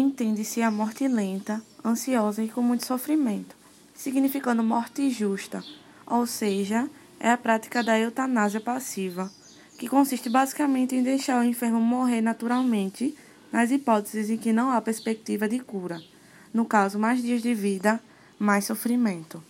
entende-se a morte lenta, ansiosa e com muito sofrimento, significando morte justa, ou seja, é a prática da eutanásia passiva, que consiste basicamente em deixar o enfermo morrer naturalmente nas hipóteses em que não há perspectiva de cura. No caso, mais dias de vida, mais sofrimento.